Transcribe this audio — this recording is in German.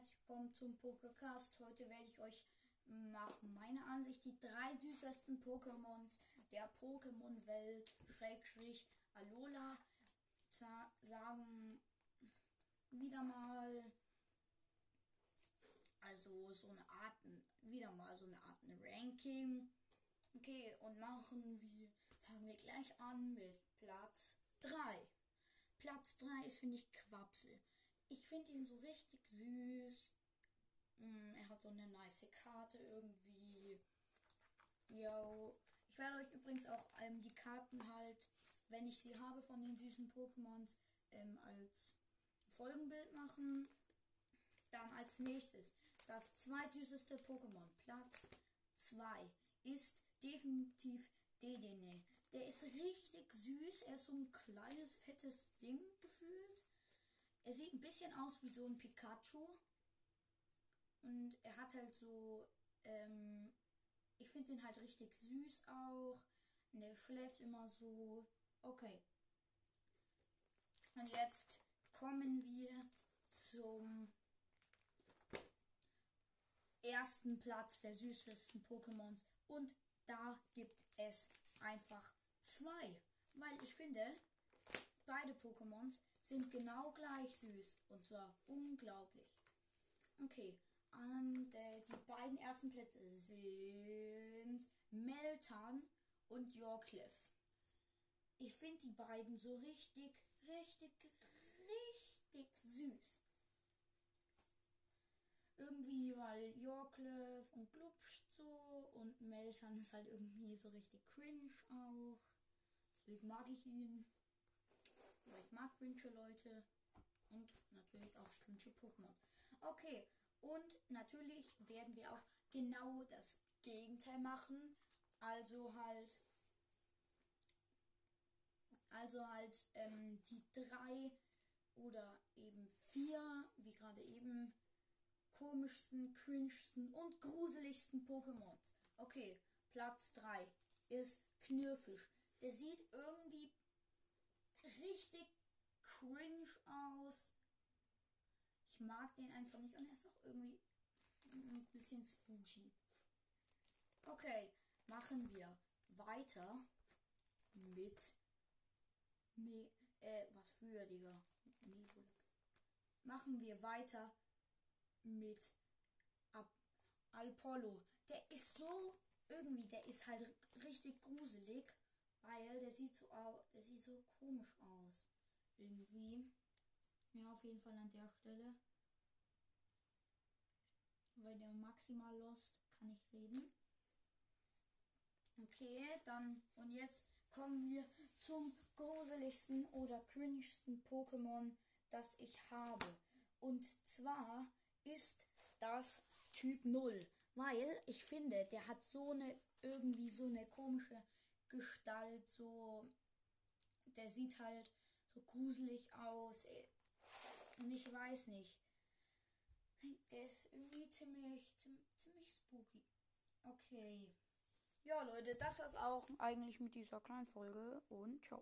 herzlich willkommen zum Pokécast. Heute werde ich euch nach meiner Ansicht die drei süßesten Pokémons der Pokémon-Welt, Schrägstrich Alola, sagen. Wieder mal, also so eine Art, wieder mal so eine Art Ranking. Okay, und machen wir, fangen wir gleich an mit Platz 3. Platz 3 ist, finde ich, Quapsel. Ich finde ihn so richtig süß. Mm, er hat so eine nice Karte irgendwie. Ja, ich werde euch übrigens auch ähm, die Karten halt, wenn ich sie habe von den süßen Pokémons, ähm, als Folgenbild machen. Dann als nächstes das zweitsüßeste Pokémon, Platz 2, ist definitiv Dedenne. Der ist richtig süß. Er ist so ein kleines, fettes Ding gefühlt. Er sieht ein bisschen aus wie so ein Pikachu. Und er hat halt so, ähm, ich finde den halt richtig süß auch. Und er schläft immer so. Okay. Und jetzt kommen wir zum ersten Platz der süßesten Pokémons. Und da gibt es einfach zwei. Weil ich finde, beide Pokémons sind genau gleich süß. Und zwar unglaublich. Okay, ähm, der, die beiden ersten Plätze sind Meltan und Yorkliff. Ich finde die beiden so richtig, richtig, richtig süß. Irgendwie, weil Yorkliff und Glubsch so und Meltan ist halt irgendwie so richtig cringe auch. Deswegen mag ich ihn. Weil ich mag Wünsche Leute. Und natürlich auch Wünsche Pokémon. Okay, und natürlich werden wir auch genau das Gegenteil machen. Also halt. Also halt ähm, die drei oder eben vier, wie gerade eben, komischsten, cringesten und gruseligsten Pokémons. Okay, Platz 3 ist Knirfisch. Der sieht irgendwie richtig cringe aus. Ich mag den einfach nicht und er ist auch irgendwie ein bisschen spooky. Okay, machen wir weiter mit. Nee, äh, was für, Digga? Nee, machen wir weiter mit Ab Apollo. Der ist so irgendwie, der ist halt richtig. Weil der sieht so der sieht so komisch aus. Irgendwie. Ja, auf jeden Fall an der Stelle. Weil der maximal lost kann ich reden. Okay, dann und jetzt kommen wir zum gruseligsten oder cringesten Pokémon, das ich habe. Und zwar ist das Typ 0. Weil ich finde, der hat so eine irgendwie so eine komische Gestalt, so. Der sieht halt so gruselig aus. Und ich weiß nicht. Der ist irgendwie ziemlich, ziemlich, ziemlich spooky. Okay. Ja, Leute, das war's auch eigentlich mit dieser kleinen Folge und ciao.